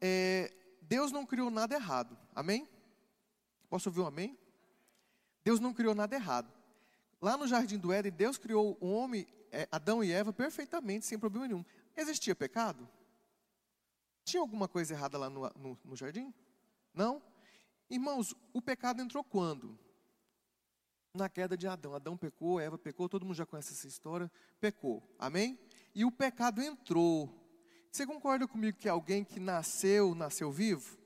é, Deus não criou nada errado. Amém? Posso ouvir um amém? Deus não criou nada errado. Lá no jardim do Éden, Deus criou o homem, é, Adão e Eva, perfeitamente, sem problema nenhum. Existia pecado? Tinha alguma coisa errada lá no, no, no jardim? Não? Irmãos, o pecado entrou quando? Na queda de Adão. Adão pecou, Eva pecou, todo mundo já conhece essa história. Pecou. Amém? E o pecado entrou. Você concorda comigo que alguém que nasceu, nasceu vivo?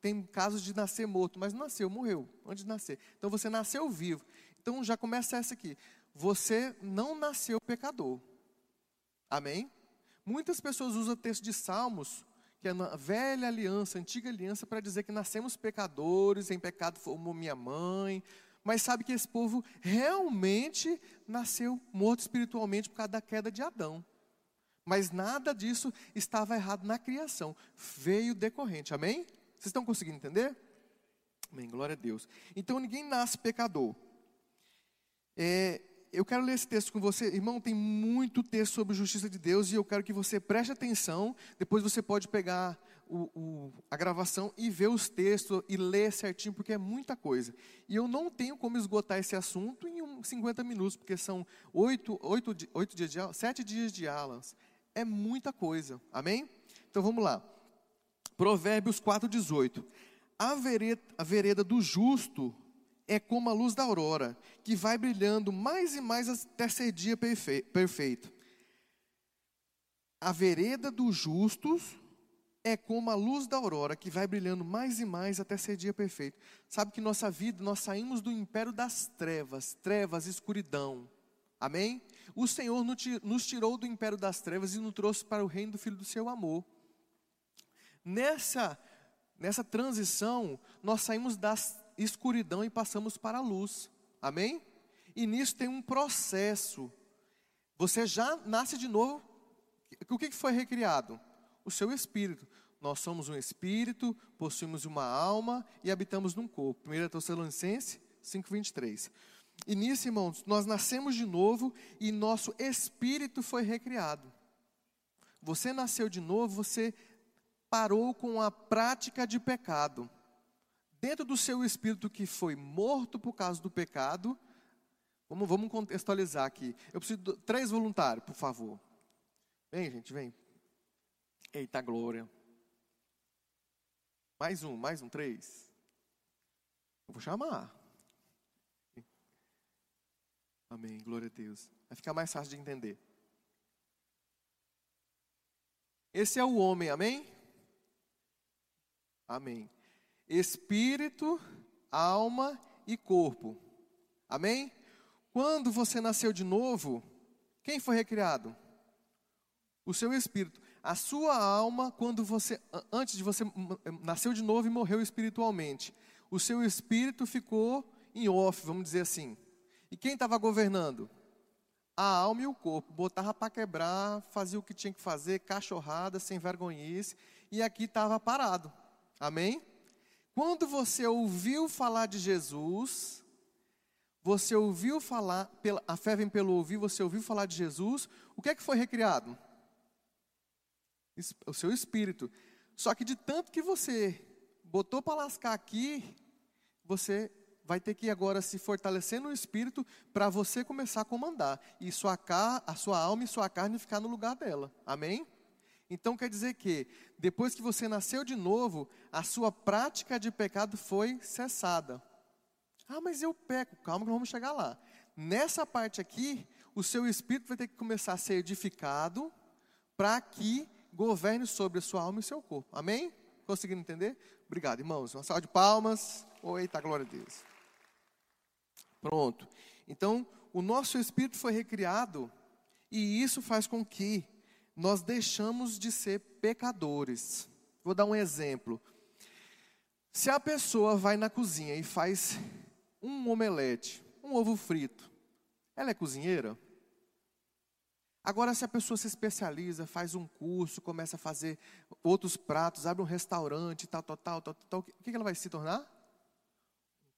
Tem casos de nascer morto, mas nasceu, morreu antes de nascer. Então você nasceu vivo. Então já começa essa aqui. Você não nasceu pecador. Amém? Muitas pessoas usam o texto de Salmos, que é na velha aliança, antiga aliança, para dizer que nascemos pecadores, em pecado formou minha mãe. Mas sabe que esse povo realmente nasceu morto espiritualmente por causa da queda de Adão. Mas nada disso estava errado na criação. Veio decorrente. Amém? Vocês estão conseguindo entender? Amém. Glória a Deus. Então ninguém nasce pecador. É, eu quero ler esse texto com você. Irmão, tem muito texto sobre justiça de Deus e eu quero que você preste atenção. Depois você pode pegar o, o, a gravação e ver os textos e ler certinho, porque é muita coisa. E eu não tenho como esgotar esse assunto em um, 50 minutos, porque são oito, oito, oito dias de sete dias de aulas. É muita coisa. Amém? Então vamos lá. Provérbios 4,18. A vereda, a vereda do justo é como a luz da aurora, que vai brilhando mais e mais até ser dia perfeito. A vereda dos justos é como a luz da aurora, que vai brilhando mais e mais até ser dia perfeito. Sabe que nossa vida, nós saímos do império das trevas, trevas, escuridão. Amém? O Senhor nos tirou do império das trevas e nos trouxe para o reino do Filho do seu amor. Nessa, nessa transição, nós saímos das escuridão e passamos para a luz. Amém? E nisso tem um processo. Você já nasce de novo. O que foi recriado? O seu espírito. Nós somos um espírito, possuímos uma alma e habitamos num corpo. 1 Tessalonicenses 5,23. E nisso, irmãos, nós nascemos de novo e nosso espírito foi recriado. Você nasceu de novo, você parou com a prática de pecado dentro do seu espírito que foi morto por causa do pecado, vamos, vamos contextualizar aqui. Eu preciso de três voluntários, por favor. Vem, gente, vem. Eita glória. Mais um, mais um, três. Eu vou chamar. Amém, glória a Deus. Vai ficar mais fácil de entender. Esse é o homem, amém? Amém espírito, alma e corpo. Amém? Quando você nasceu de novo, quem foi recriado? O seu espírito. A sua alma, quando você, antes de você nasceu de novo e morreu espiritualmente, o seu espírito ficou em off, vamos dizer assim. E quem estava governando? A alma e o corpo. Botava para quebrar, fazia o que tinha que fazer, cachorrada, sem vergonhice, e aqui estava parado. Amém? Quando você ouviu falar de Jesus, você ouviu falar, a fé vem pelo ouvir, você ouviu falar de Jesus, o que é que foi recriado? O seu espírito. Só que de tanto que você botou para lascar aqui, você vai ter que agora se fortalecer no espírito para você começar a comandar. E sua, a sua alma e sua carne ficar no lugar dela. Amém? Então quer dizer que, depois que você nasceu de novo, a sua prática de pecado foi cessada. Ah, mas eu peco. Calma que vamos chegar lá. Nessa parte aqui, o seu espírito vai ter que começar a ser edificado para que governe sobre a sua alma e seu corpo. Amém? Conseguindo entender? Obrigado, irmãos. Uma salva de palmas. Eita, glória a Deus. Pronto. Então, o nosso espírito foi recriado e isso faz com que nós deixamos de ser pecadores. Vou dar um exemplo. Se a pessoa vai na cozinha e faz um omelete, um ovo frito, ela é cozinheira? Agora, se a pessoa se especializa, faz um curso, começa a fazer outros pratos, abre um restaurante, tal, tal, tal, tal, tal o que ela vai se tornar?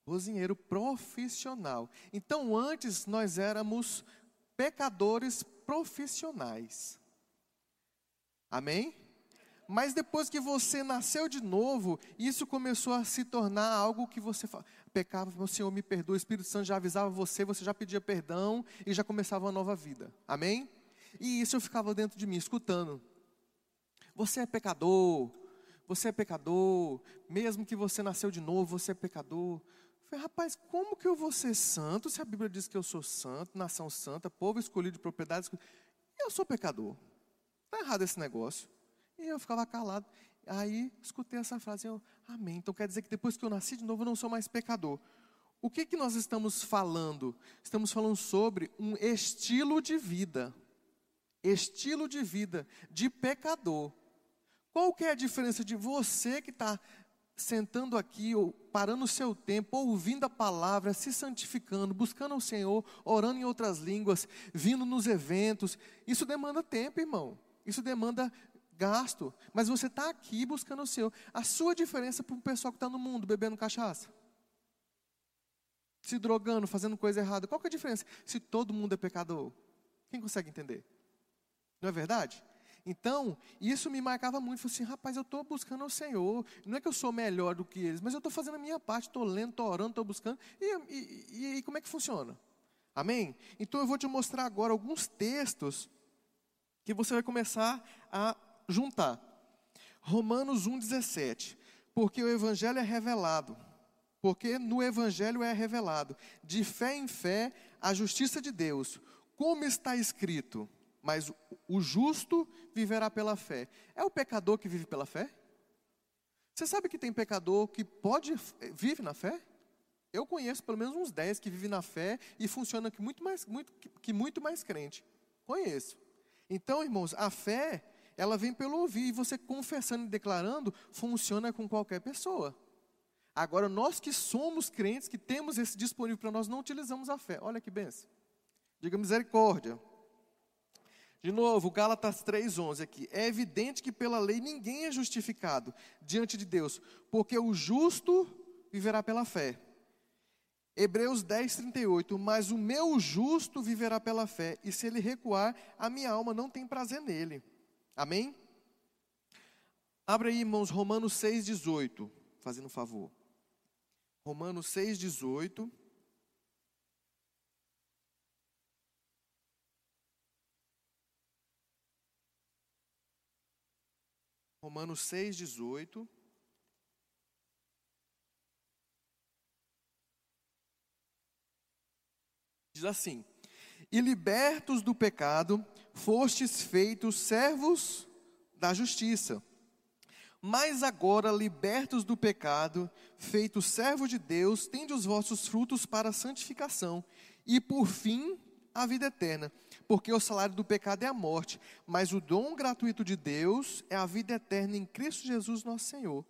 Cozinheiro profissional. Então, antes nós éramos pecadores profissionais. Amém? Mas depois que você nasceu de novo, isso começou a se tornar algo que você pecava, o Senhor me perdoa, o Espírito Santo já avisava você, você já pedia perdão e já começava uma nova vida. Amém? E isso eu ficava dentro de mim, escutando. Você é pecador, você é pecador, mesmo que você nasceu de novo, você é pecador. Falei, rapaz, como que eu vou ser santo se a Bíblia diz que eu sou santo, nação santa, povo escolhido de propriedades? Eu sou pecador. Está errado esse negócio. E eu ficava calado. Aí escutei essa frase, eu, amém. Então quer dizer que depois que eu nasci de novo eu não sou mais pecador. O que, que nós estamos falando? Estamos falando sobre um estilo de vida. Estilo de vida de pecador. Qual que é a diferença de você que está sentando aqui, ou parando o seu tempo, ouvindo a palavra, se santificando, buscando o Senhor, orando em outras línguas, vindo nos eventos? Isso demanda tempo, irmão. Isso demanda gasto, mas você está aqui buscando o seu. A sua diferença para um pessoal que está no mundo bebendo cachaça, se drogando, fazendo coisa errada. Qual que é a diferença? Se todo mundo é pecador, quem consegue entender? Não é verdade? Então, isso me marcava muito. Falei assim, rapaz, eu estou buscando o Senhor. Não é que eu sou melhor do que eles, mas eu estou fazendo a minha parte, estou lendo, estou orando, estou buscando. E, e, e como é que funciona? Amém? Então eu vou te mostrar agora alguns textos que você vai começar a juntar. Romanos 1,17. Porque o Evangelho é revelado. Porque no Evangelho é revelado, de fé em fé, a justiça de Deus. Como está escrito, mas o justo viverá pela fé. É o pecador que vive pela fé? Você sabe que tem pecador que pode vive na fé? Eu conheço pelo menos uns 10 que vivem na fé e funcionam que muito mais, muito, que muito mais crente. Conheço. Então, irmãos, a fé ela vem pelo ouvir, e você confessando e declarando, funciona com qualquer pessoa. Agora, nós que somos crentes, que temos esse disponível para nós, não utilizamos a fé. Olha que benção. Diga misericórdia. De novo, Gálatas 3,11 aqui. É evidente que pela lei ninguém é justificado diante de Deus, porque o justo viverá pela fé. Hebreus 10, 38. Mas o meu justo viverá pela fé, e se ele recuar, a minha alma não tem prazer nele. Amém? Abra aí, irmãos, Romanos 6,18, fazendo um favor. Romanos 6,18. Romanos 6,18. Diz assim: E libertos do pecado, fostes feitos servos da justiça. Mas agora, libertos do pecado, feitos servos de Deus, tende os vossos frutos para a santificação, e por fim, a vida eterna. Porque o salário do pecado é a morte, mas o dom gratuito de Deus é a vida eterna em Cristo Jesus, nosso Senhor.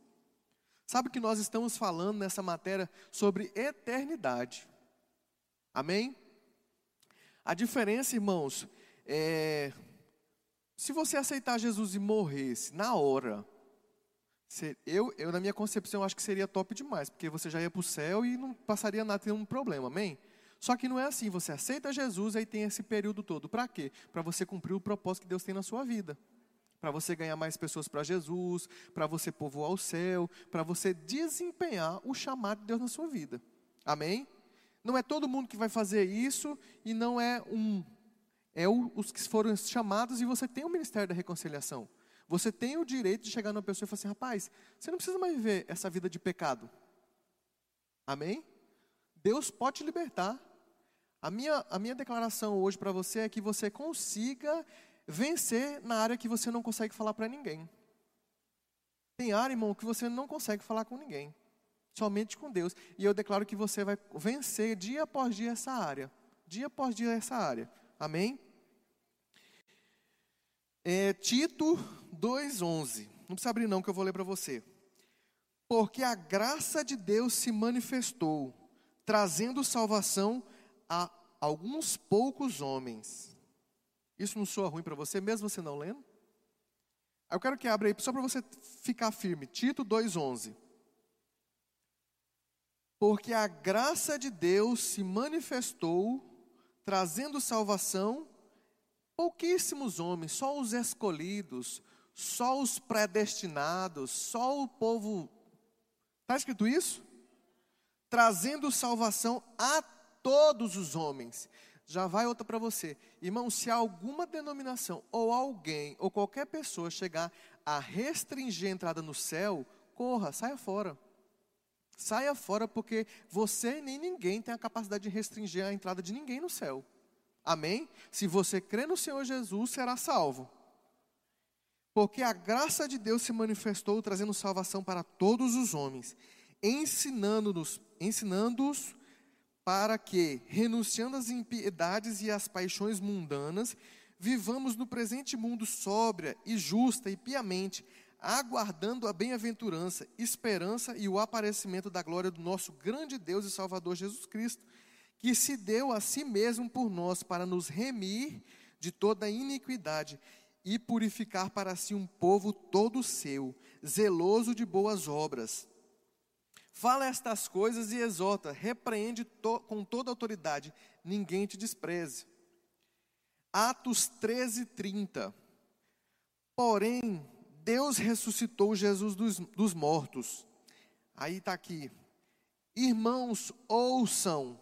Sabe que nós estamos falando nessa matéria sobre eternidade. Amém? A diferença, irmãos, é, se você aceitar Jesus e morresse na hora, eu, eu, na minha concepção, acho que seria top demais, porque você já ia para o céu e não passaria nada, nenhum problema, amém? Só que não é assim, você aceita Jesus e aí tem esse período todo. Para quê? Para você cumprir o propósito que Deus tem na sua vida. Para você ganhar mais pessoas para Jesus, para você povoar o céu, para você desempenhar o chamado de Deus na sua vida. Amém? Não é todo mundo que vai fazer isso e não é um é o, os que foram chamados e você tem o ministério da reconciliação. Você tem o direito de chegar numa pessoa e falar assim: rapaz, você não precisa mais viver essa vida de pecado. Amém? Deus pode te libertar. A minha, a minha declaração hoje para você é que você consiga vencer na área que você não consegue falar para ninguém. Tem área, irmão, que você não consegue falar com ninguém. Somente com Deus. E eu declaro que você vai vencer dia após dia essa área. Dia após dia essa área. Amém? É, Tito 2,11. Não precisa abrir, não, que eu vou ler para você. Porque a graça de Deus se manifestou, trazendo salvação a alguns poucos homens. Isso não soa ruim para você, mesmo você não lendo? Eu quero que abra aí, só para você ficar firme. Tito 2,11. Porque a graça de Deus se manifestou, trazendo salvação pouquíssimos homens, só os escolhidos, só os predestinados, só o povo. Está escrito isso? Trazendo salvação a todos os homens. Já vai outra para você. Irmão, se alguma denominação ou alguém ou qualquer pessoa chegar a restringir a entrada no céu, corra, saia fora. Saia fora porque você nem ninguém tem a capacidade de restringir a entrada de ninguém no céu. Amém? Se você crê no Senhor Jesus, será salvo. Porque a graça de Deus se manifestou trazendo salvação para todos os homens, ensinando-nos, ensinando-os para que, renunciando às impiedades e às paixões mundanas, vivamos no presente mundo sóbria e justa e piamente, aguardando a bem-aventurança, esperança e o aparecimento da glória do nosso grande Deus e Salvador Jesus Cristo, que se deu a si mesmo por nós para nos remir de toda iniquidade e purificar para si um povo todo seu, zeloso de boas obras. Fala estas coisas e exorta, repreende to, com toda autoridade, ninguém te despreze. Atos 13, 30. Porém, Deus ressuscitou Jesus dos, dos mortos. Aí está aqui. Irmãos, ouçam.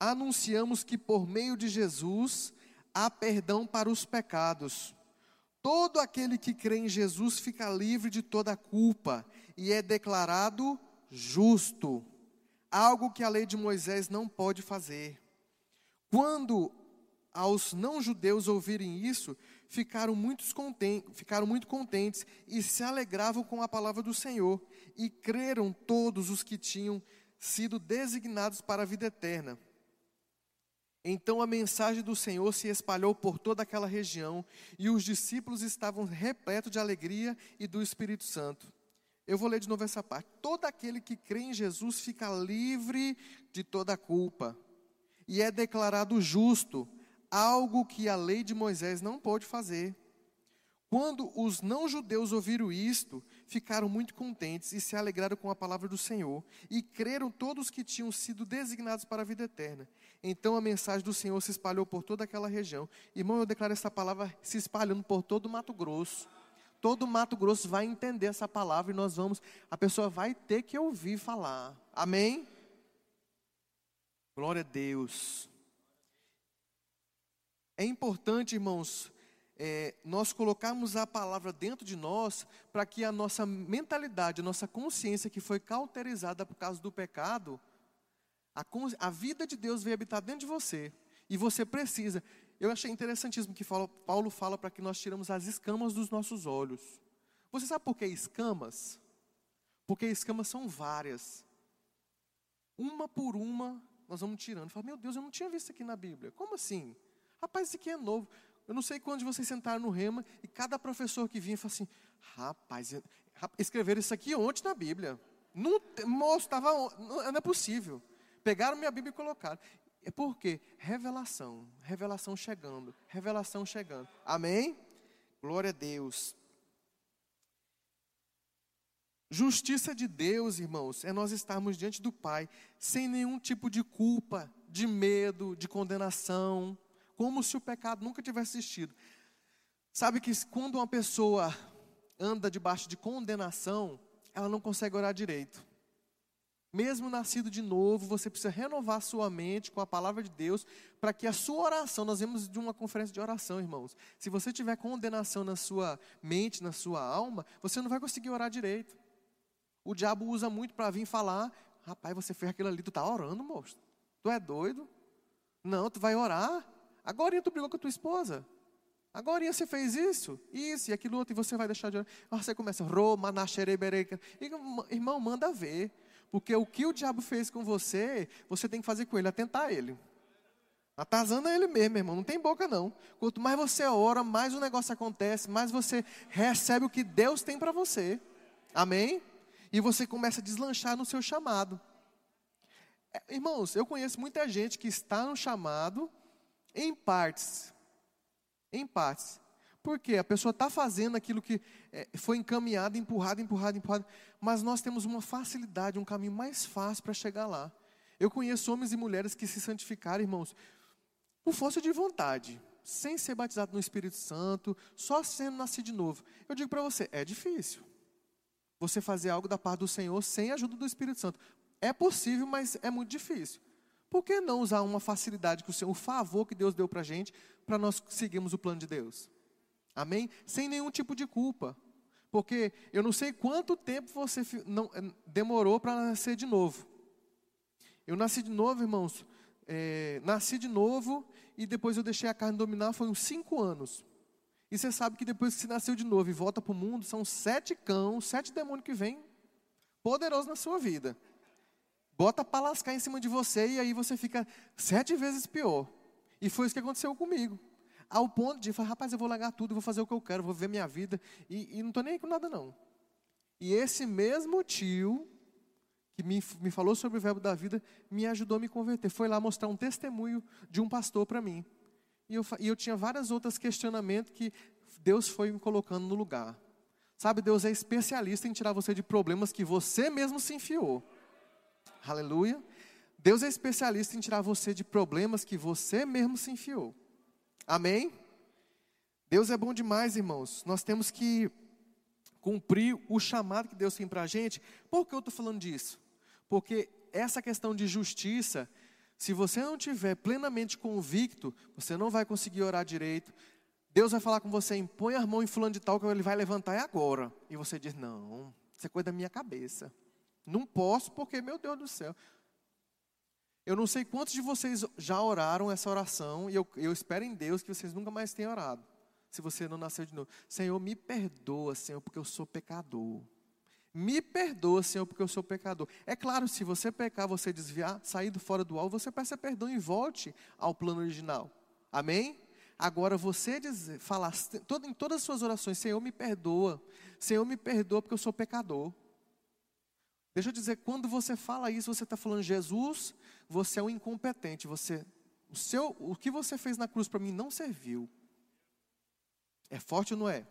Anunciamos que por meio de Jesus há perdão para os pecados. Todo aquele que crê em Jesus fica livre de toda culpa e é declarado justo, algo que a lei de Moisés não pode fazer. Quando aos não-judeus ouvirem isso, ficaram, ficaram muito contentes e se alegravam com a palavra do Senhor, e creram todos os que tinham sido designados para a vida eterna. Então a mensagem do Senhor se espalhou por toda aquela região, e os discípulos estavam repletos de alegria e do Espírito Santo. Eu vou ler de novo essa parte. Todo aquele que crê em Jesus fica livre de toda culpa e é declarado justo algo que a lei de Moisés não pôde fazer. Quando os não-judeus ouviram isto, ficaram muito contentes e se alegraram com a palavra do Senhor, e creram todos que tinham sido designados para a vida eterna. Então a mensagem do Senhor se espalhou por toda aquela região. Irmão, eu declaro essa palavra se espalhando por todo o Mato Grosso. Todo Mato Grosso vai entender essa palavra e nós vamos, a pessoa vai ter que ouvir falar. Amém? Glória a Deus. É importante, irmãos, é, nós colocarmos a palavra dentro de nós para que a nossa mentalidade, a nossa consciência que foi cauterizada por causa do pecado, a, a vida de Deus veio habitar dentro de você. E você precisa. Eu achei interessantíssimo que Paulo fala para que nós tiramos as escamas dos nossos olhos. Você sabe por que escamas? Porque escamas são várias. Uma por uma, nós vamos tirando. Fala, meu Deus, eu não tinha visto aqui na Bíblia. Como assim? Rapaz, isso aqui é novo. Eu não sei quando vocês sentaram no rema e cada professor que vinha fala assim: rapaz, escreveram isso aqui ontem na Bíblia. Não, moço, estava. Não, não é possível. Pegaram minha Bíblia e colocaram. É porque revelação, revelação chegando, revelação chegando. Amém? Glória a Deus. Justiça de Deus, irmãos, é nós estarmos diante do Pai sem nenhum tipo de culpa, de medo, de condenação como se o pecado nunca tivesse existido. Sabe que quando uma pessoa anda debaixo de condenação, ela não consegue orar direito. Mesmo nascido de novo, você precisa renovar sua mente com a palavra de Deus, para que a sua oração, nós vemos de uma conferência de oração, irmãos. Se você tiver condenação na sua mente, na sua alma, você não vai conseguir orar direito. O diabo usa muito para vir falar: rapaz, você fez aquilo ali, tu está orando, moço. Tu é doido? Não, tu vai orar. Agora tu brigou com a tua esposa. Agora você fez isso, isso e aquilo outro, e você vai deixar de orar. Você começa, Roma. Irmão, manda ver. Porque o que o diabo fez com você, você tem que fazer com ele, atentar ele. Atazando ele mesmo, irmão. Não tem boca, não. Quanto mais você ora, mais o negócio acontece, mais você recebe o que Deus tem para você. Amém? E você começa a deslanchar no seu chamado. É, irmãos, eu conheço muita gente que está no chamado em partes. Em partes. Porque a pessoa está fazendo aquilo que é, foi encaminhado, empurrado, empurrado, empurrado. Mas nós temos uma facilidade, um caminho mais fácil para chegar lá. Eu conheço homens e mulheres que se santificaram, irmãos, por força de vontade. sem ser batizado no Espírito Santo, só sendo nascido de novo. Eu digo para você, é difícil. Você fazer algo da parte do Senhor sem a ajuda do Espírito Santo. É possível, mas é muito difícil. Por que não usar uma facilidade que o Senhor, o favor que Deus deu para a gente, para nós seguirmos o plano de Deus? Amém? Sem nenhum tipo de culpa. Porque eu não sei quanto tempo você não, eh, demorou para nascer de novo. Eu nasci de novo, irmãos. É, nasci de novo e depois eu deixei a carne dominar, foi uns cinco anos. E você sabe que depois que você nasceu de novo e volta para o mundo, são sete cão, sete demônios que vêm poderosos na sua vida. Bota para lascar em cima de você e aí você fica sete vezes pior. E foi isso que aconteceu comigo. Ao ponto de falar, rapaz, eu vou largar tudo, vou fazer o que eu quero, vou ver minha vida. E, e não estou nem aí com nada, não. E esse mesmo tio que me, me falou sobre o verbo da vida, me ajudou a me converter. Foi lá mostrar um testemunho de um pastor para mim. E eu, e eu tinha vários outros questionamentos que Deus foi me colocando no lugar. Sabe, Deus é especialista em tirar você de problemas que você mesmo se enfiou. Aleluia. Deus é especialista em tirar você de problemas que você mesmo se enfiou. Amém? Deus é bom demais, irmãos. Nós temos que cumprir o chamado que Deus tem para a gente. Por que eu estou falando disso? Porque essa questão de justiça, se você não tiver plenamente convicto, você não vai conseguir orar direito. Deus vai falar com você, põe a mão em fulano de tal que ele vai levantar é agora. E você diz, não, isso é coisa da minha cabeça. Não posso porque, meu Deus do céu. Eu não sei quantos de vocês já oraram essa oração, e eu, eu espero em Deus que vocês nunca mais tenham orado. Se você não nasceu de novo. Senhor, me perdoa, Senhor, porque eu sou pecador. Me perdoa, Senhor, porque eu sou pecador. É claro, se você pecar, você desviar, sair do fora do alvo, você peça perdão e volte ao plano original. Amém? Agora você dizer, falar em todas as suas orações, Senhor, me perdoa. Senhor, me perdoa porque eu sou pecador. Deixa eu dizer, quando você fala isso, você está falando, Jesus, você é um incompetente. Você, o, seu, o que você fez na cruz para mim não serviu. É forte ou não é?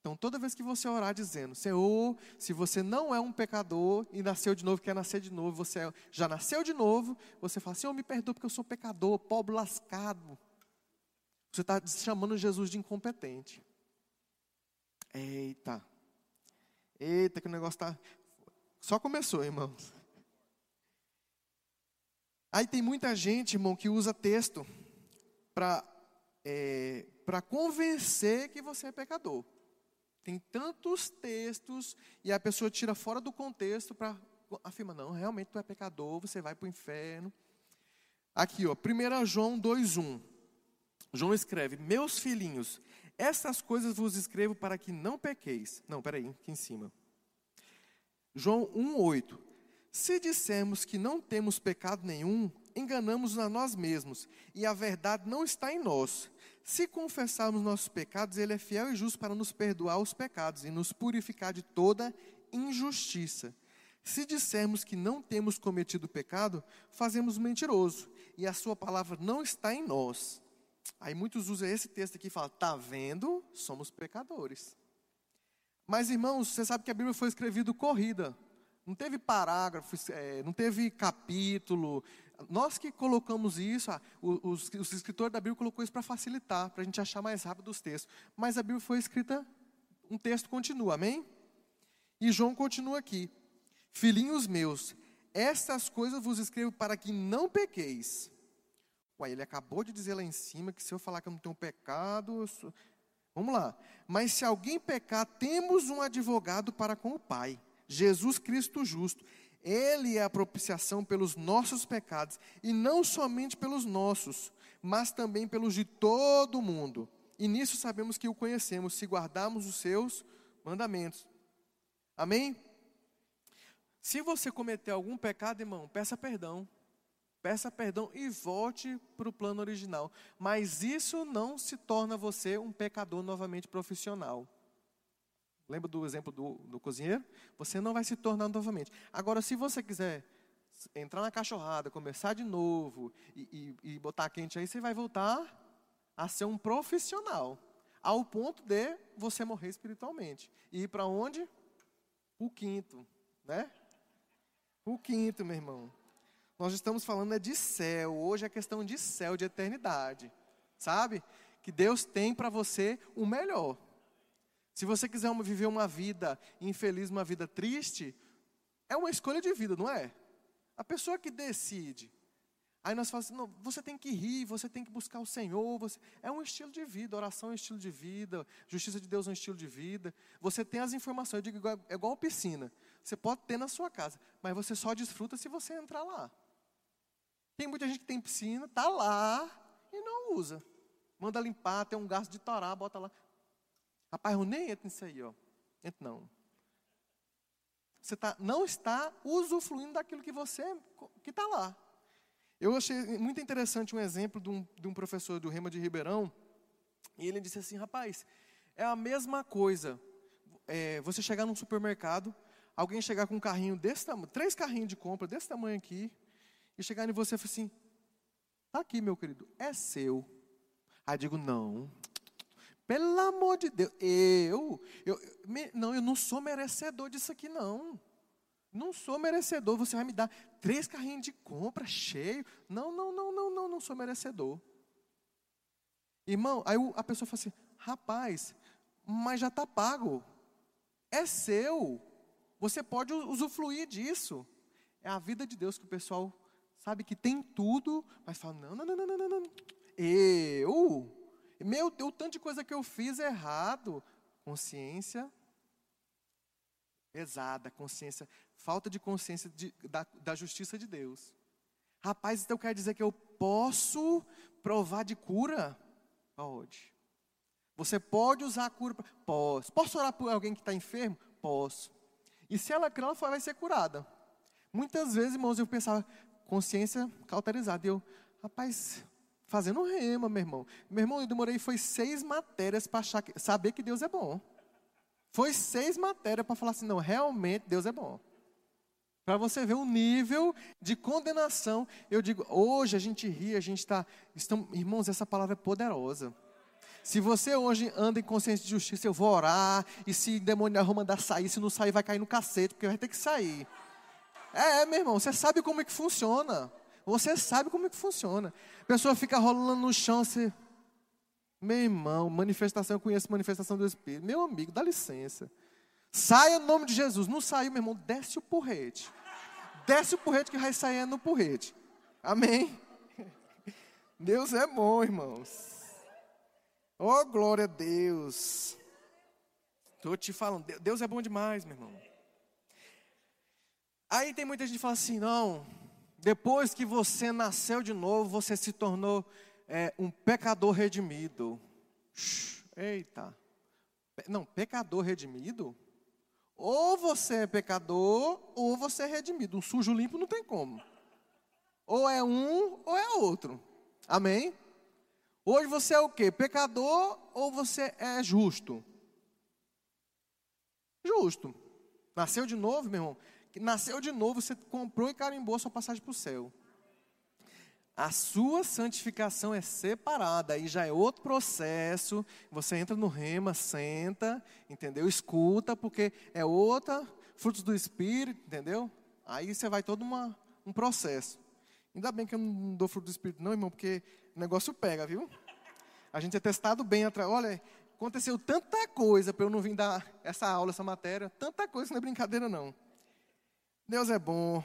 Então, toda vez que você orar dizendo, Senhor, se você não é um pecador e nasceu de novo, quer nascer de novo, você já nasceu de novo, você fala, Senhor, me perdoa porque eu sou pecador, pobre lascado. Você está chamando Jesus de incompetente. Eita. Eita, que o negócio está. Só começou, irmãos. Aí tem muita gente, irmão, que usa texto para é, convencer que você é pecador. Tem tantos textos e a pessoa tira fora do contexto para afirmar, não, realmente tu é pecador, você vai para o inferno. Aqui, ó, 1 João 2,1. João escreve, meus filhinhos, essas coisas vos escrevo para que não pequeis. Não, peraí, aqui em cima. João 1,8. Se dissermos que não temos pecado nenhum, enganamos a nós mesmos, e a verdade não está em nós. Se confessarmos nossos pecados, Ele é fiel e justo para nos perdoar os pecados e nos purificar de toda injustiça. Se dissermos que não temos cometido pecado, fazemos mentiroso, e a Sua palavra não está em nós. Aí muitos usam esse texto aqui e falam: está vendo? Somos pecadores. Mas irmãos, você sabe que a Bíblia foi escrevida corrida. Não teve parágrafo, é, não teve capítulo, nós que colocamos isso, ah, os, os, escritores da Bíblia colocou isso para facilitar, para a gente achar mais rápido os textos. Mas a Bíblia foi escrita, um texto continua, amém? E João continua aqui: Filhinhos meus, estas coisas vos escrevo para que não pequeis. Ué, ele acabou de dizer lá em cima que se eu falar que eu não tenho pecado. Sou... Vamos lá. Mas se alguém pecar, temos um advogado para com o Pai, Jesus Cristo justo. Ele é a propiciação pelos nossos pecados, e não somente pelos nossos, mas também pelos de todo o mundo. E nisso sabemos que o conhecemos, se guardarmos os seus mandamentos. Amém? Se você cometer algum pecado, irmão, peça perdão. Peça perdão e volte para o plano original. Mas isso não se torna você um pecador novamente profissional. Lembra do exemplo do, do cozinheiro? Você não vai se tornar novamente. Agora, se você quiser entrar na cachorrada, começar de novo e, e, e botar quente aí, você vai voltar a ser um profissional. Ao ponto de você morrer espiritualmente. E ir para onde? O quinto, né? O quinto, meu irmão. Nós estamos falando é de céu. Hoje é questão de céu, de eternidade. Sabe? que Deus tem para você o melhor. Se você quiser viver uma vida infeliz, uma vida triste, é uma escolha de vida, não é? A pessoa que decide. Aí nós falamos assim, não, você tem que rir, você tem que buscar o Senhor. Você... É um estilo de vida, oração é um estilo de vida, justiça de Deus é um estilo de vida. Você tem as informações, eu digo, é igual piscina. Você pode ter na sua casa, mas você só desfruta se você entrar lá. Tem muita gente que tem piscina, está lá e não usa. Manda limpar, tem um gasto de torá, bota lá. Rapaz, eu nem entro nisso aí, ó. Entro não. Você tá, não está usufruindo daquilo que você que está lá. Eu achei muito interessante um exemplo de um, de um professor do Rema de Ribeirão. E ele disse assim, rapaz, é a mesma coisa. É, você chegar num supermercado, alguém chegar com um carrinho desse tamanho, três carrinhos de compra desse tamanho aqui, e chegar em você e falar assim: tá aqui, meu querido, é seu. Aí digo: não, pelo amor de Deus, eu, eu, me, não, eu não sou merecedor disso aqui, não. Não sou merecedor, você vai me dar três carrinhos de compra cheio. Não, não, não, não, não, não sou merecedor. Irmão, aí a pessoa fala assim: rapaz, mas já está pago. É seu. Você pode usufruir disso. É a vida de Deus que o pessoal sabe que tem tudo, mas fala: não, não, não, não, não, não. Eu? Meu Deus, o tanto de coisa que eu fiz errado. Consciência pesada, consciência, falta de consciência de, da, da justiça de Deus. Rapaz, então quer dizer que eu posso provar de cura? Pode. Você pode usar a cura? Posso. Posso orar por alguém que está enfermo? Posso. E se ela crer, ela vai ser curada. Muitas vezes, irmãos, eu pensava, consciência cauterizada. E eu, rapaz, fazendo rema, meu irmão. Meu irmão, eu demorei, foi seis matérias para saber que Deus é bom. Foi seis matérias para falar assim, não, realmente Deus é bom. Para você ver o nível de condenação. Eu digo, hoje a gente ri, a gente está. Irmãos, essa palavra é poderosa. Se você hoje anda em consciência de justiça, eu vou orar. E se demônio Roma mandar sair, se não sair, vai cair no cacete, porque vai ter que sair. É, meu irmão, você sabe como é que funciona. Você sabe como é que funciona. A pessoa fica rolando no chão, você. Meu irmão, manifestação, eu conheço manifestação do Espírito. Meu amigo, dá licença. Saia no nome de Jesus. Não saiu, meu irmão, desce o porrete. Desce o porrete que vai sair no porrete. Amém? Deus é bom, irmãos. Oh, glória a Deus. Estou te falando, Deus é bom demais, meu irmão. Aí tem muita gente que fala assim: não, depois que você nasceu de novo, você se tornou é, um pecador redimido. Eita. Não, pecador redimido? Ou você é pecador, ou você é redimido. Um sujo limpo não tem como. Ou é um, ou é outro. Amém? Hoje você é o quê? Pecador ou você é justo? Justo. Nasceu de novo, meu irmão que nasceu de novo, você comprou e carimbou a sua passagem para o céu. A sua santificação é separada, aí já é outro processo. Você entra no rema, senta, entendeu? Escuta, porque é outra, frutos do Espírito, entendeu? Aí você vai todo uma, um processo. Ainda bem que eu não dou fruto do Espírito, não, irmão, porque o negócio pega, viu? A gente é testado bem atrás. Olha, aconteceu tanta coisa para eu não vir dar essa aula, essa matéria, tanta coisa, não é brincadeira, não. Deus é bom.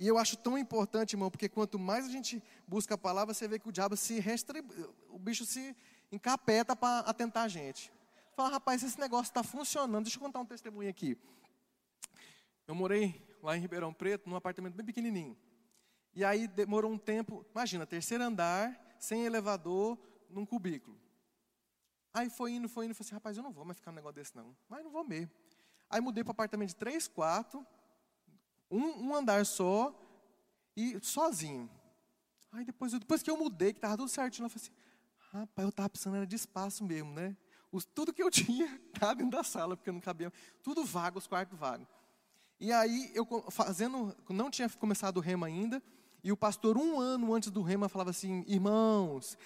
E eu acho tão importante, irmão, porque quanto mais a gente busca a palavra, você vê que o diabo se restribui, o bicho se encapeta para atentar a gente. Fala, rapaz, esse negócio está funcionando. Deixa eu contar um testemunho aqui. Eu morei lá em Ribeirão Preto, num apartamento bem pequenininho. E aí demorou um tempo, imagina, terceiro andar, sem elevador, num cubículo. Aí foi indo, foi indo, falei assim, rapaz, eu não vou mais ficar num negócio desse não. Mas não vou mesmo. Aí mudei para apartamento de três quartos, um, um andar só e sozinho. Aí depois, depois que eu mudei, que estava tudo certinho, eu falei assim, rapaz, eu estava precisando de espaço mesmo, né? Os, tudo que eu tinha estava dentro da sala, porque não cabia. Tudo vago, os quartos vagos. E aí, eu fazendo, não tinha começado o rema ainda, e o pastor, um ano antes do rema, falava assim: irmãos,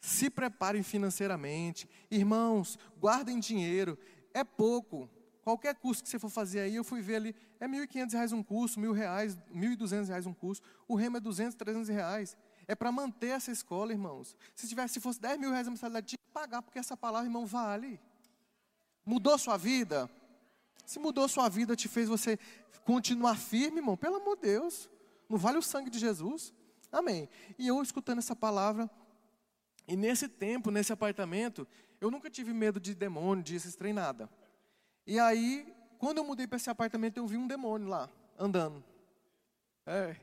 se preparem financeiramente, irmãos, guardem dinheiro, é pouco, Qualquer curso que você for fazer aí, eu fui ver ali, é R$ 1.500 um curso, R$ reais, R$ 1.200 um curso. O remo é R$ 200, 300 reais. É para manter essa escola, irmãos. Se tivesse, se fosse 10 mil reais a mensalidade, tinha que pagar, porque essa palavra, irmão, vale. Mudou sua vida? Se mudou sua vida, te fez você continuar firme, irmão, pelo amor de Deus. Não vale o sangue de Jesus? Amém. E eu escutando essa palavra, e nesse tempo, nesse apartamento, eu nunca tive medo de demônio, de esses nada. E aí, quando eu mudei para esse apartamento, eu vi um demônio lá, andando. É,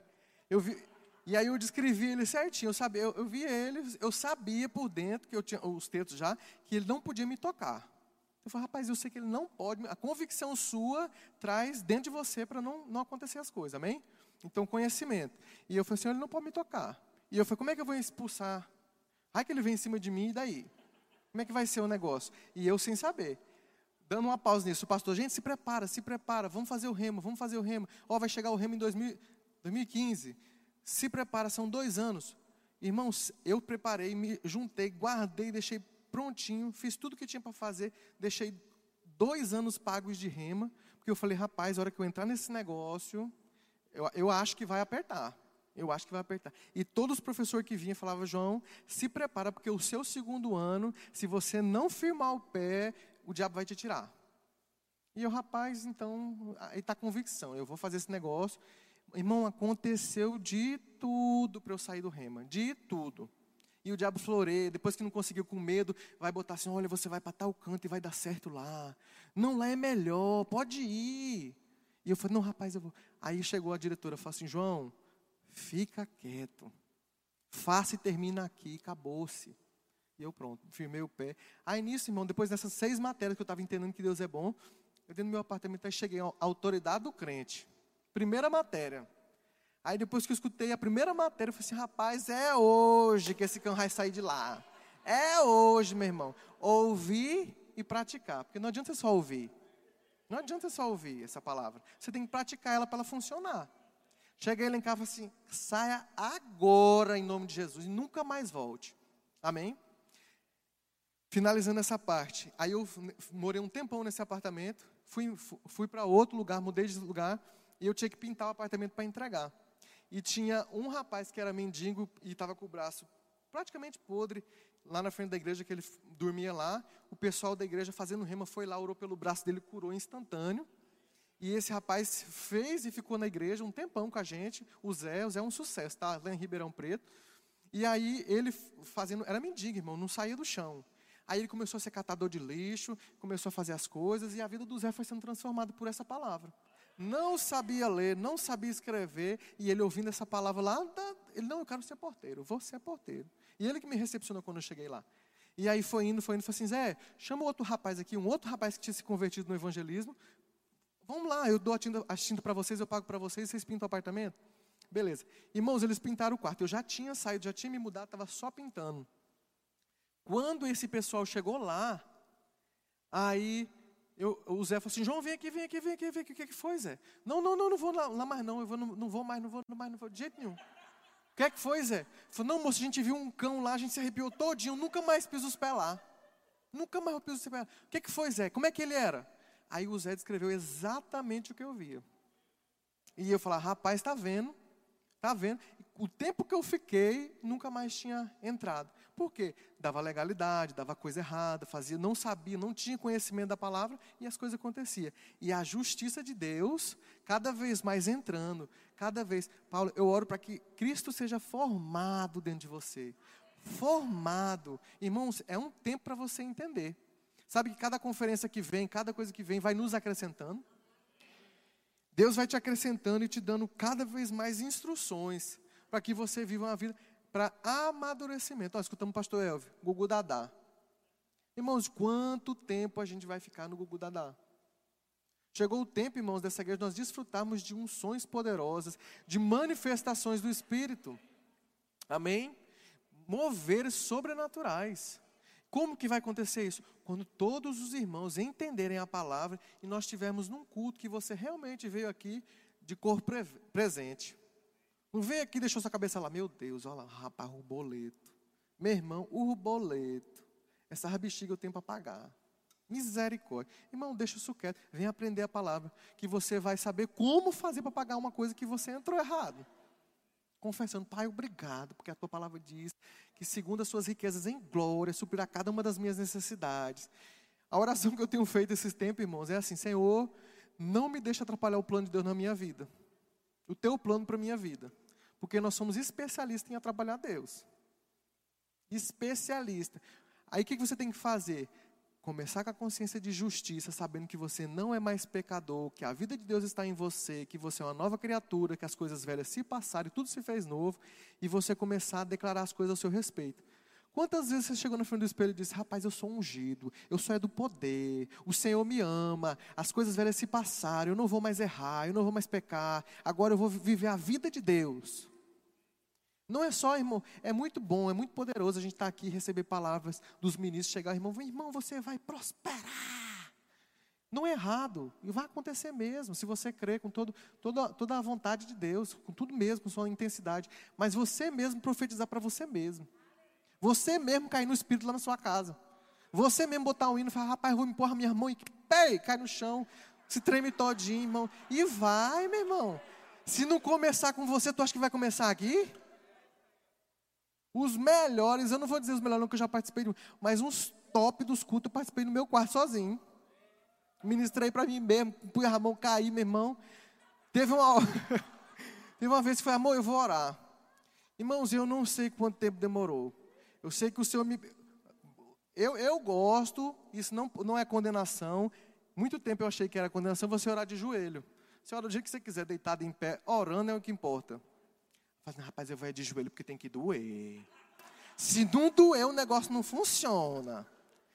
eu vi, e aí eu descrevi ele certinho, eu, sabia, eu, eu vi ele, eu sabia por dentro, que eu tinha os textos já, que ele não podia me tocar. Eu falei, rapaz, eu sei que ele não pode, a convicção sua traz dentro de você para não, não acontecer as coisas, amém? Então, conhecimento. E eu falei assim, ele não pode me tocar. E eu falei, como é que eu vou expulsar? Ai que ele vem em cima de mim, e daí? Como é que vai ser o negócio? E eu sem saber. Dando uma pausa nisso, o pastor, gente, se prepara, se prepara, vamos fazer o remo, vamos fazer o remo. Ó, oh, vai chegar o remo em 2000, 2015. Se prepara, são dois anos. Irmãos, eu preparei, me juntei, guardei, deixei prontinho, fiz tudo que tinha para fazer, deixei dois anos pagos de rema, porque eu falei, rapaz, a hora que eu entrar nesse negócio, eu, eu acho que vai apertar. Eu acho que vai apertar. E todos os professores que vinham falavam, João, se prepara, porque o seu segundo ano, se você não firmar o pé, o diabo vai te tirar. E eu, rapaz, então, aí está convicção, eu vou fazer esse negócio. Irmão, aconteceu de tudo para eu sair do rema, de tudo. E o diabo floreia, depois que não conseguiu com medo, vai botar assim: olha, você vai para tal canto e vai dar certo lá. Não, lá é melhor, pode ir. E eu falei: não, rapaz, eu vou. Aí chegou a diretora, falou assim: João, fica quieto, faça e termina aqui, acabou-se. E eu pronto, firmei o pé. Aí nisso, irmão, depois dessas seis matérias que eu estava entendendo que Deus é bom, eu dentro do meu apartamento aí cheguei à autoridade do crente. Primeira matéria. Aí depois que eu escutei a primeira matéria, eu falei assim, rapaz, é hoje que esse cão vai sair de lá. É hoje, meu irmão. Ouvir e praticar. Porque não adianta só ouvir. Não adianta só ouvir essa palavra. Você tem que praticar ela para ela funcionar. Cheguei lá em casa e falei assim, saia agora em nome de Jesus e nunca mais volte. Amém? Finalizando essa parte. Aí eu morei um tempão nesse apartamento, fui, fui para outro lugar, mudei de lugar e eu tinha que pintar o apartamento para entregar. E tinha um rapaz que era mendigo e estava com o braço praticamente podre, lá na frente da igreja, que ele dormia lá. O pessoal da igreja fazendo rema foi lá, orou pelo braço dele, curou instantâneo. E esse rapaz fez e ficou na igreja um tempão com a gente. O Zé, o Zé é um sucesso, tá? Lá em Ribeirão Preto. E aí ele fazendo, era mendigo, irmão, não saía do chão. Aí ele começou a ser catador de lixo, começou a fazer as coisas e a vida do Zé foi sendo transformada por essa palavra não sabia ler, não sabia escrever, e ele ouvindo essa palavra lá, ele, não, eu quero ser porteiro, vou ser porteiro. E ele que me recepcionou quando eu cheguei lá. E aí foi indo, foi indo, falou assim, Zé, chama outro rapaz aqui, um outro rapaz que tinha se convertido no evangelismo, vamos lá, eu dou a tinta para vocês, eu pago para vocês, vocês pintam o apartamento? Beleza. Irmãos, eles pintaram o quarto, eu já tinha saído, já tinha me mudado, estava só pintando. Quando esse pessoal chegou lá, aí eu, o Zé falou assim, João, vem aqui, vem aqui, vem aqui, vem aqui. O que, que foi, Zé? Não, não, não, não vou lá, lá mais não, eu vou, não, não, vou mais, não vou mais, não vou de jeito nenhum. O que é que foi, Zé? Falou, não, moço, a gente viu um cão lá, a gente se arrepiou todinho, nunca mais piso os pés lá. Nunca mais piso os pés lá. O que é que foi, Zé? Como é que ele era? Aí o Zé descreveu exatamente o que eu via. E eu falava, rapaz, está vendo? Está vendo? O tempo que eu fiquei, nunca mais tinha entrado. Por quê? Dava legalidade, dava coisa errada, fazia, não sabia, não tinha conhecimento da palavra e as coisas aconteciam. E a justiça de Deus, cada vez mais entrando, cada vez. Paulo, eu oro para que Cristo seja formado dentro de você. Formado. Irmãos, é um tempo para você entender. Sabe que cada conferência que vem, cada coisa que vem, vai nos acrescentando. Deus vai te acrescentando e te dando cada vez mais instruções para que você viva uma vida para amadurecimento. Ó, escutamos o pastor Elvio, Gugu Dadá. Irmãos, quanto tempo a gente vai ficar no Gugu Dadá? Chegou o tempo, irmãos, dessa igreja nós desfrutarmos de unções poderosas, de manifestações do Espírito. Amém? Moveres sobrenaturais. Como que vai acontecer isso? Quando todos os irmãos entenderem a palavra e nós estivermos num culto que você realmente veio aqui de corpo presente. Não veio aqui e deixou sua cabeça lá, meu Deus, olha lá, rapaz, o boleto. Meu irmão, o boleto. Essa bexiga eu tenho para pagar. Misericórdia. Irmão, deixa isso quieto. Vem aprender a palavra. Que você vai saber como fazer para pagar uma coisa que você entrou errado. confessando, Pai, obrigado, porque a tua palavra diz que segundo as suas riquezas em glória, suprirá cada uma das minhas necessidades. A oração que eu tenho feito esses tempos, irmãos, é assim, Senhor, não me deixe atrapalhar o plano de Deus na minha vida. O teu plano para a minha vida. Porque nós somos especialistas em atrapalhar Deus. Especialista. Aí o que você tem que fazer? começar com a consciência de justiça, sabendo que você não é mais pecador, que a vida de Deus está em você, que você é uma nova criatura, que as coisas velhas se passaram e tudo se fez novo, e você começar a declarar as coisas ao seu respeito. Quantas vezes você chegou na frente do espelho e disse: Rapaz, eu sou ungido, eu sou é do poder, o Senhor me ama, as coisas velhas se passaram, eu não vou mais errar, eu não vou mais pecar, agora eu vou viver a vida de Deus. Não é só, irmão, é muito bom, é muito poderoso a gente estar tá aqui e receber palavras dos ministros, chegar, irmão, irmão, você vai prosperar. Não é errado, e vai acontecer mesmo, se você crer com todo, toda, toda a vontade de Deus, com tudo mesmo, com sua intensidade. Mas você mesmo profetizar para você mesmo. Você mesmo cair no espírito lá na sua casa. Você mesmo botar um hino e falar, rapaz, vou a minha mão e pei, cai no chão, se treme todinho, irmão. E vai, meu irmão. Se não começar com você, tu acha que vai começar aqui? Os melhores, eu não vou dizer os melhores, não, que eu já participei mas uns top dos cultos eu participei no meu quarto sozinho. Ministrei para mim mesmo, pus a mão cair, meu irmão. Teve uma, teve uma vez que foi, amor, eu vou orar. Irmãos, eu não sei quanto tempo demorou. Eu sei que o Senhor me. Eu, eu gosto, isso não, não é condenação. Muito tempo eu achei que era condenação você orar de joelho. Você ora do jeito que você quiser, deitado em pé, orando é o que importa. Fala, rapaz, eu vou de joelho porque tem que doer. Se não doer, o negócio não funciona.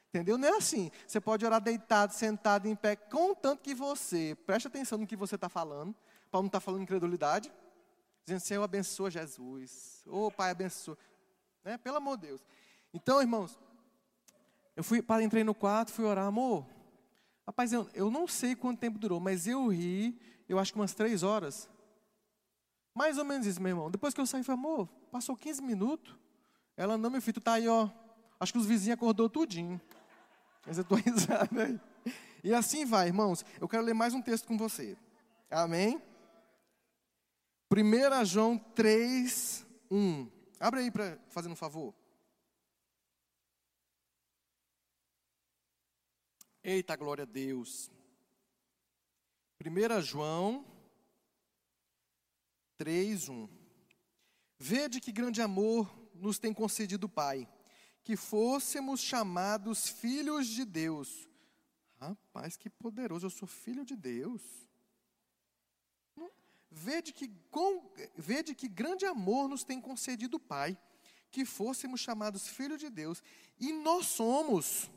Entendeu? Não é assim. Você pode orar deitado, sentado, em pé, contanto que você preste atenção no que você está falando. Paulo não está falando incredulidade. Dizendo, Senhor, abençoa Jesus. Ô, oh, Pai, abençoa. Né? Pelo amor de Deus. Então, irmãos, eu fui, entrei no quarto, fui orar, amor. Rapaz, eu, eu não sei quanto tempo durou, mas eu ri, eu acho que umas três horas. Mais ou menos isso, meu irmão. Depois que eu saí, falei, amor, passou 15 minutos. Ela, não, meu filho, tu tá aí, ó. Acho que os vizinhos acordou tudinho. Mas eu tô risada aí. E assim vai, irmãos. Eu quero ler mais um texto com você. Amém? 1 João 3, 1. Abre aí para fazer um favor. Eita, glória a Deus. 1 João 3, 1. Vede que grande amor nos tem concedido o Pai, que fôssemos chamados filhos de Deus. Rapaz, que poderoso, eu sou filho de Deus. Vede que, com, vede que grande amor nos tem concedido o Pai, que fôssemos chamados filhos de Deus, e nós somos.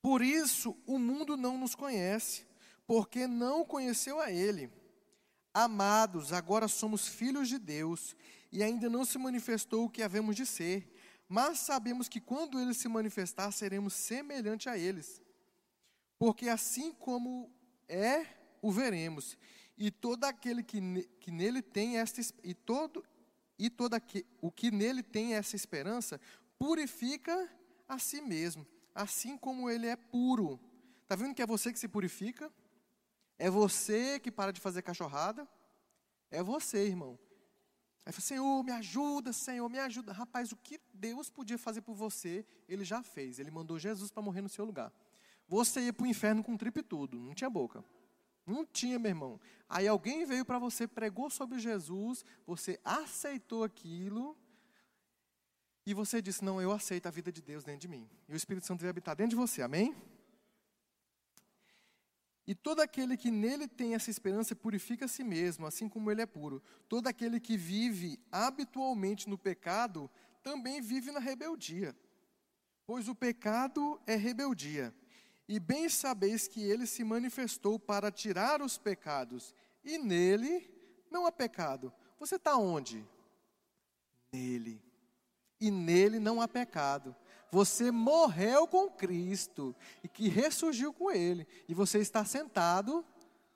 Por isso o mundo não nos conhece, porque não conheceu a Ele. Amados, agora somos filhos de Deus e ainda não se manifestou o que havemos de ser, mas sabemos que quando ele se manifestar, seremos semelhante a eles. Porque assim como é, o veremos. E todo aquele que, que nele tem esta e todo e todo aquele, o que nele tem essa esperança purifica a si mesmo, assim como ele é puro. Tá vendo que é você que se purifica? É você que para de fazer cachorrada. É você, irmão. Aí fala, Senhor, me ajuda, Senhor, me ajuda. Rapaz, o que Deus podia fazer por você, Ele já fez. Ele mandou Jesus para morrer no seu lugar. Você ia para o inferno com tripe tudo, não tinha boca. Não tinha, meu irmão. Aí alguém veio para você, pregou sobre Jesus, você aceitou aquilo, e você disse: Não, eu aceito a vida de Deus dentro de mim. E o Espírito Santo veio habitar dentro de você, amém? E todo aquele que nele tem essa esperança purifica a si mesmo, assim como ele é puro. Todo aquele que vive habitualmente no pecado também vive na rebeldia. Pois o pecado é rebeldia. E bem sabeis que ele se manifestou para tirar os pecados, e nele não há pecado. Você está onde? Nele. E nele não há pecado. Você morreu com Cristo e que ressurgiu com Ele. E você está sentado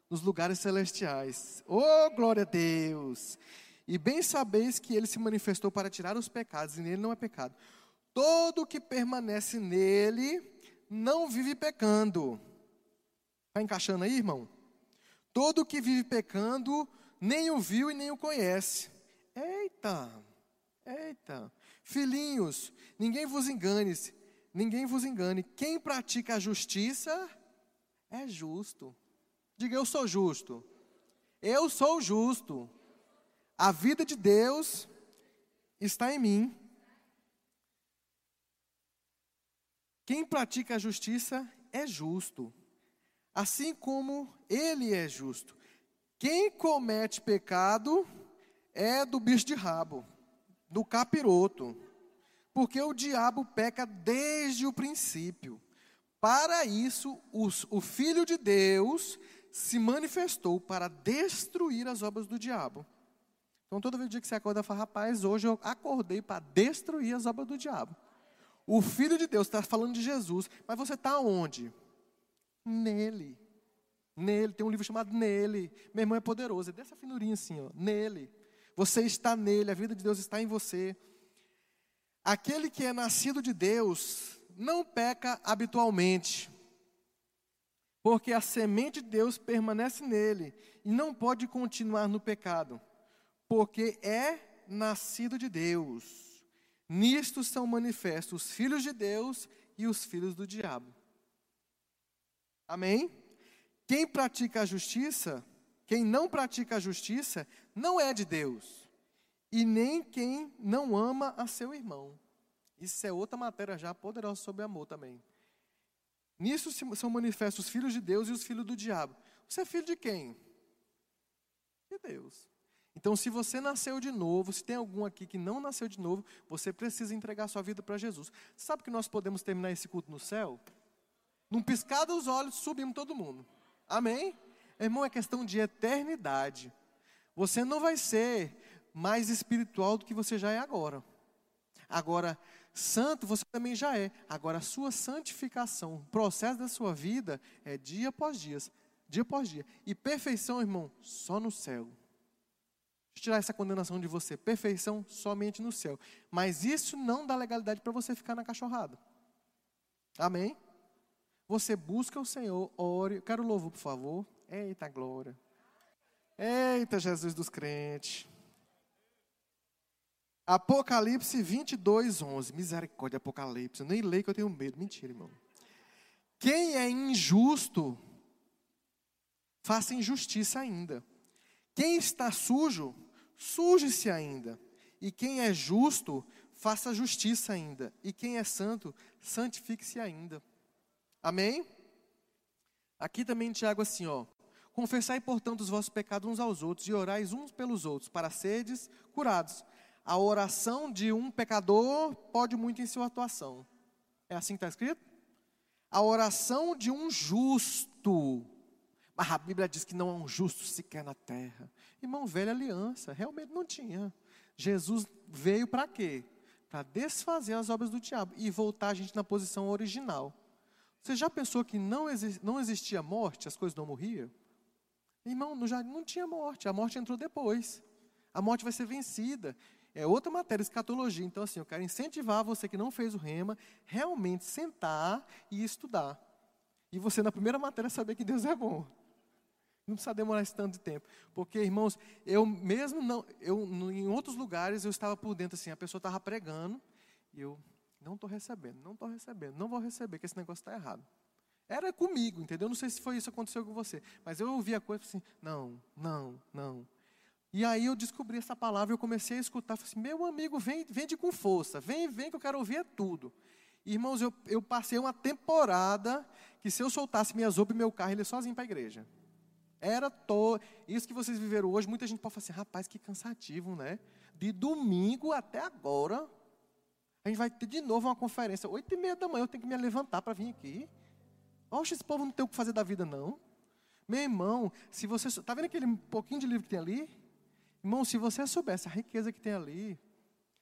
nos lugares celestiais. Oh, glória a Deus! E bem sabeis que Ele se manifestou para tirar os pecados, e nele não é pecado. Todo que permanece nele não vive pecando. Está encaixando aí, irmão? Todo que vive pecando nem o viu e nem o conhece. Eita, eita. Filhinhos, ninguém vos engane, ninguém vos engane. Quem pratica a justiça é justo. Diga, eu sou justo. Eu sou justo. A vida de Deus está em mim. Quem pratica a justiça é justo, assim como ele é justo. Quem comete pecado é do bicho de rabo, do capiroto, porque o diabo peca desde o princípio. Para isso, os, o Filho de Deus se manifestou para destruir as obras do diabo. Então, todo dia que você acorda, fala, rapaz, hoje eu acordei para destruir as obras do diabo. O Filho de Deus está falando de Jesus, mas você está onde? Nele. Nele. Tem um livro chamado Nele. Meu irmão é poderoso, é dessa finurinha assim, ó. Nele. Você está nele, a vida de Deus está em você. Aquele que é nascido de Deus não peca habitualmente, porque a semente de Deus permanece nele e não pode continuar no pecado, porque é nascido de Deus. Nisto são manifestos os filhos de Deus e os filhos do diabo. Amém? Quem pratica a justiça, quem não pratica a justiça, não é de Deus, e nem quem não ama a seu irmão. Isso é outra matéria já poderosa sobre amor também. Nisso são manifestos os filhos de Deus e os filhos do diabo. Você é filho de quem? De Deus. Então, se você nasceu de novo, se tem algum aqui que não nasceu de novo, você precisa entregar sua vida para Jesus. Sabe que nós podemos terminar esse culto no céu? Num piscar dos olhos, subimos todo mundo. Amém? Irmão, é questão de eternidade. Você não vai ser mais espiritual do que você já é agora. Agora, santo você também já é. Agora, a sua santificação, o processo da sua vida é dia após dia, dia após dia. E perfeição, irmão, só no céu. Tirar essa condenação de você. Perfeição somente no céu. Mas isso não dá legalidade para você ficar na cachorrada. Amém? Você busca o Senhor, ore. Quero louvor, por favor. Eita glória. Eita Jesus dos crentes. Apocalipse 22, 11. Misericórdia, Apocalipse. Eu nem leio que eu tenho medo. Mentira, irmão. Quem é injusto, faça injustiça ainda. Quem está sujo, suje-se ainda. E quem é justo, faça justiça ainda. E quem é santo, santifique-se ainda. Amém? Aqui também Tiago assim, ó. Confessai, portanto, os vossos pecados uns aos outros e orais uns pelos outros, para seres curados a oração de um pecador pode muito em sua atuação. É assim que está escrito? A oração de um justo. Mas a Bíblia diz que não há um justo sequer na terra. Irmão, velha aliança, realmente não tinha. Jesus veio para quê? Para desfazer as obras do diabo e voltar a gente na posição original. Você já pensou que não, não existia morte, as coisas não morriam? Irmão, não, já não tinha morte, a morte entrou depois. A morte vai ser vencida é outra matéria, escatologia. Então, assim, eu quero incentivar você que não fez o rema, realmente sentar e estudar. E você, na primeira matéria, saber que Deus é bom. Não precisa demorar esse tanto de tempo. Porque, irmãos, eu mesmo não, eu, em outros lugares, eu estava por dentro, assim, a pessoa estava pregando, e eu não estou recebendo, não estou recebendo, não vou receber, que esse negócio está errado. Era comigo, entendeu? Não sei se foi isso que aconteceu com você. Mas eu ouvi a coisa assim, não, não, não. E aí eu descobri essa palavra, eu comecei a escutar, falei assim, meu amigo, vem, vende com força, vem, vem que eu quero ouvir é tudo. Irmãos, eu, eu passei uma temporada que se eu soltasse minhas roupas e meu carro, ele ia sozinho para a igreja. Era to... Isso que vocês viveram hoje, muita gente pode falar assim, rapaz, que cansativo, né? De domingo até agora, a gente vai ter de novo uma conferência. Oito e meia da manhã eu tenho que me levantar para vir aqui. Oxe, esse povo não tem o que fazer da vida, não. Meu irmão, se você. Está vendo aquele pouquinho de livro que tem ali? Irmão, se você soubesse a riqueza que tem ali,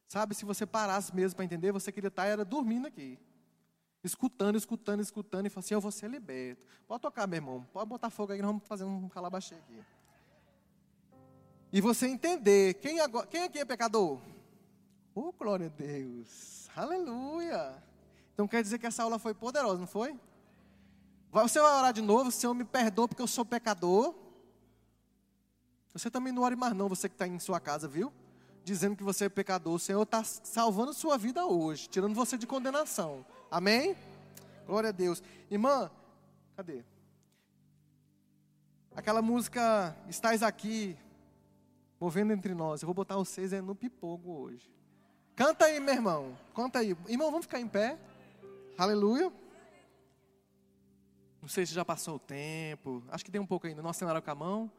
sabe, se você parasse mesmo para entender, você queria estar era dormindo aqui. Escutando, escutando, escutando, e falando assim, eu vou ser liberto. Pode tocar, meu irmão, pode botar fogo aí, nós vamos fazer um calabaxê aqui. E você entender, quem, agora, quem aqui é pecador? Oh, glória a Deus, aleluia. Então quer dizer que essa aula foi poderosa, não foi? Você vai orar de novo, Senhor, me perdoa porque eu sou pecador. Você também não ore mais não, você que está em sua casa, viu? dizendo que você é pecador. O Senhor está salvando sua vida hoje, tirando você de condenação. Amém? Glória a Deus. Irmã, cadê? Aquela música Estás aqui, movendo entre nós. Eu vou botar vocês no pipogo hoje. Canta aí, meu irmão. Canta aí. Irmão, vamos ficar em pé. Aleluia. Não sei se já passou o tempo. Acho que tem um pouco ainda. Nossa Senhora com a mão.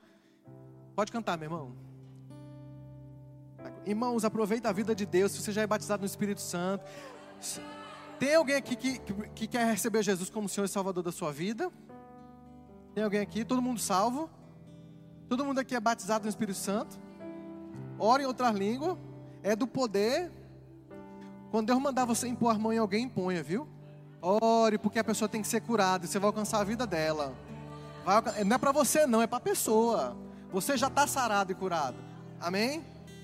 Pode cantar, meu irmão. Irmãos, aproveita a vida de Deus. Se você já é batizado no Espírito Santo. Tem alguém aqui que, que, que quer receber Jesus como Senhor e Salvador da sua vida? Tem alguém aqui? Todo mundo salvo? Todo mundo aqui é batizado no Espírito Santo? Ora em outra língua. É do poder. Quando Deus mandar você impor a mão em alguém, imponha, viu? Ore, porque a pessoa tem que ser curada e você vai alcançar a vida dela. Vai, não é para você, não, é para a pessoa. Você já está sarado e curado. Amém?